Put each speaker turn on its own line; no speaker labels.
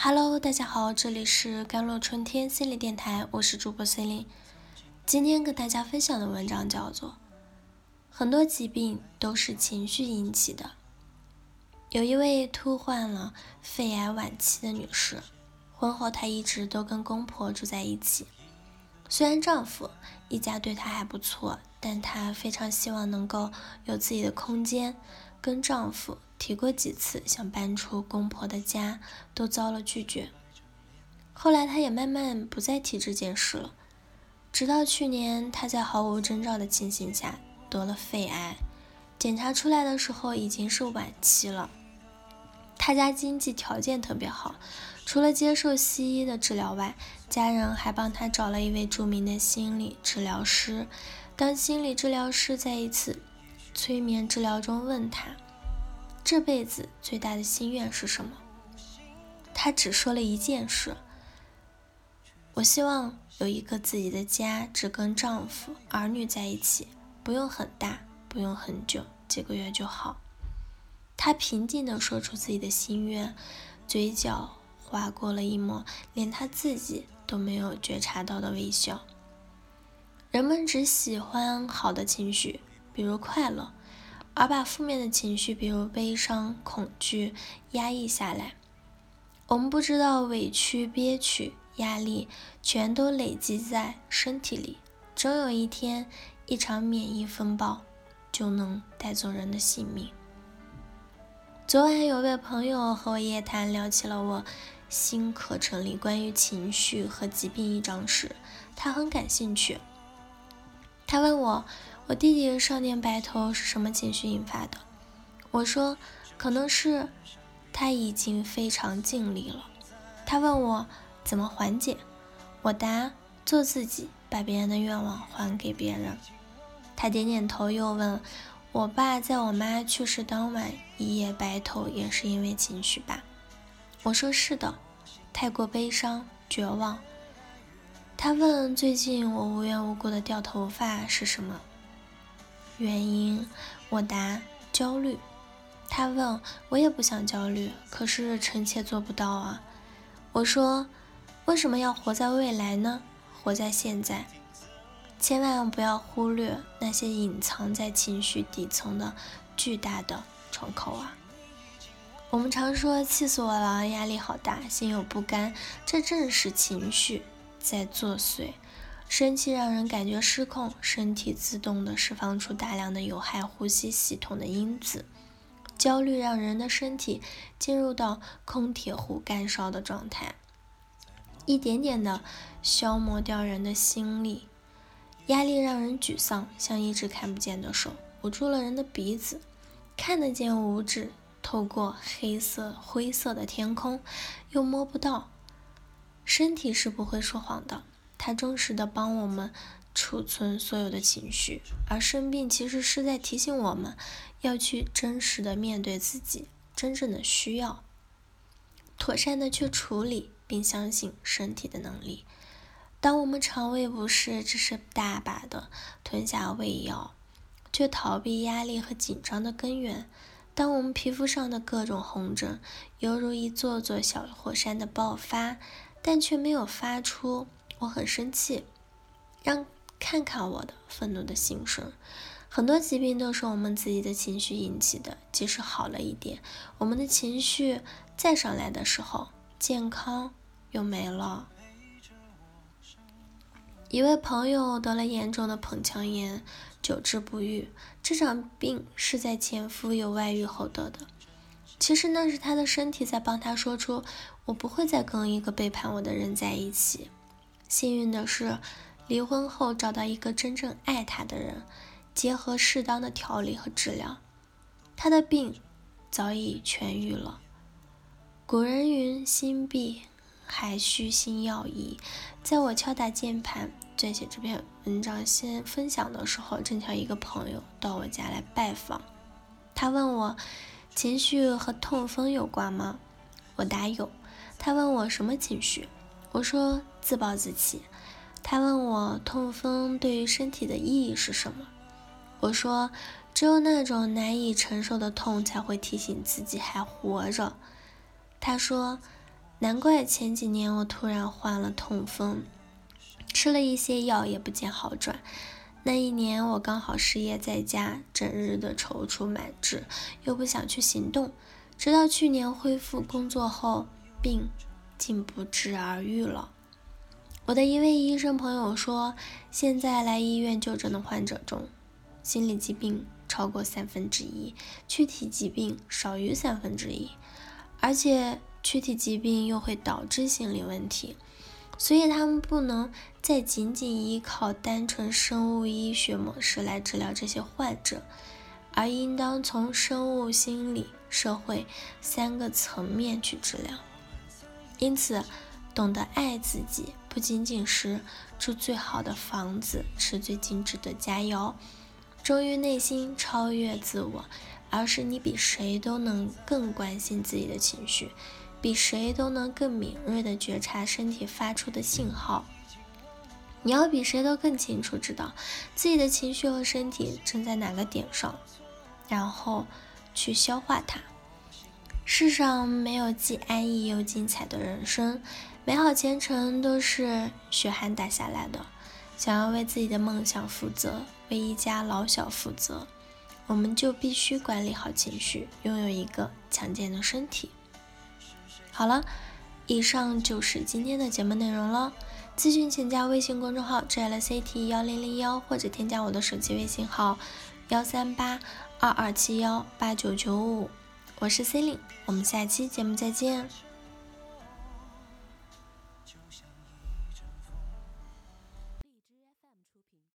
Hello，大家好，这里是甘露春天心理电台，我是主播 c e l i n e 今天跟大家分享的文章叫做《很多疾病都是情绪引起的》。有一位突患了肺癌晚期的女士，婚后她一直都跟公婆住在一起。虽然丈夫一家对她还不错，但她非常希望能够有自己的空间，跟丈夫。提过几次想搬出公婆的家，都遭了拒绝。后来她也慢慢不再提这件事了。直到去年，她在毫无征兆的情形下得了肺癌，检查出来的时候已经是晚期了。她家经济条件特别好，除了接受西医的治疗外，家人还帮她找了一位著名的心理治疗师。当心理治疗师在一次催眠治疗中问他。这辈子最大的心愿是什么？他只说了一件事：我希望有一个自己的家，只跟丈夫、儿女在一起，不用很大，不用很久，几个月就好。他平静地说出自己的心愿，嘴角划过了一抹连他自己都没有觉察到的微笑。人们只喜欢好的情绪，比如快乐。而把负面的情绪，比如悲伤、恐惧压抑下来，我们不知道委屈、憋屈、压力全都累积在身体里，总有一天，一场免疫风暴就能带走人的性命。昨晚有位朋友和我夜谈，聊起了我新课程里关于情绪和疾病一章时，他很感兴趣，他问我。我弟弟少年白头是什么情绪引发的？我说，可能是他已经非常尽力了。他问我怎么缓解，我答：做自己，把别人的愿望还给别人。他点点头，又问：我爸在我妈去世当晚一夜白头，也是因为情绪吧？我说是的，太过悲伤、绝望。他问：最近我无缘无故的掉头发是什么？原因，我答焦虑。他问我也不想焦虑，可是臣妾做不到啊。我说为什么要活在未来呢？活在现在，千万不要忽略那些隐藏在情绪底层的巨大的窗口啊。我们常说气死我了，压力好大，心有不甘，这正是情绪在作祟。生气让人感觉失控，身体自动的释放出大量的有害呼吸系统的因子；焦虑让人的身体进入到空铁壶干烧的状态，一点点的消磨掉人的心力；压力让人沮丧，像一只看不见的手捂住了人的鼻子，看得见五指透过黑色灰色的天空，又摸不到。身体是不会说谎的。它忠实的帮我们储存所有的情绪，而生病其实是在提醒我们要去真实的面对自己真正的需要，妥善的去处理，并相信身体的能力。当我们肠胃不适，只是大把的吞下胃药，却逃避压力和紧张的根源；当我们皮肤上的各种红疹，犹如一座座小火山的爆发，但却没有发出。我很生气，让看看我的愤怒的心声。很多疾病都是我们自己的情绪引起的，即使好了一点，我们的情绪再上来的时候，健康又没了。一位朋友得了严重的盆腔炎，久治不愈。这场病是在前夫有外遇后得的。其实那是他的身体在帮他说出：“我不会再跟一个背叛我的人在一起。”幸运的是，离婚后找到一个真正爱他的人，结合适当的调理和治疗，他的病早已痊愈了。古人云：“心病还需心药医。”在我敲打键盘撰写这篇文章先分享的时候，正巧一个朋友到我家来拜访，他问我情绪和痛风有关吗？我答有。他问我什么情绪？我说自暴自弃，他问我痛风对于身体的意义是什么？我说只有那种难以承受的痛才会提醒自己还活着。他说难怪前几年我突然患了痛风，吃了一些药也不见好转。那一年我刚好失业在家，整日的踌躇满志，又不想去行动。直到去年恢复工作后，病竟不治而愈了。我的一位医生朋友说，现在来医院就诊的患者中，心理疾病超过三分之一，躯体疾病少于三分之一，而且。躯体疾病又会导致心理问题，所以他们不能再仅仅依靠单纯生物医学模式来治疗这些患者，而应当从生物、心理、社会三个层面去治疗。因此，懂得爱自己，不仅仅是住最好的房子、吃最精致的佳肴、忠于内心、超越自我，而是你比谁都能更关心自己的情绪。比谁都能更敏锐地觉察身体发出的信号。你要比谁都更清楚知道自己的情绪和身体正在哪个点上，然后去消化它。世上没有既安逸又精彩的人生，美好前程都是血汗打下来的。想要为自己的梦想负责，为一家老小负责，我们就必须管理好情绪，拥有一个强健的身体。好了，以上就是今天的节目内容了。咨询请加微信公众号 “jlct 幺零零幺”或者添加我的手机微信号幺三八二二七幺八九九五。我是 C e l i n e 我们下期节目再见。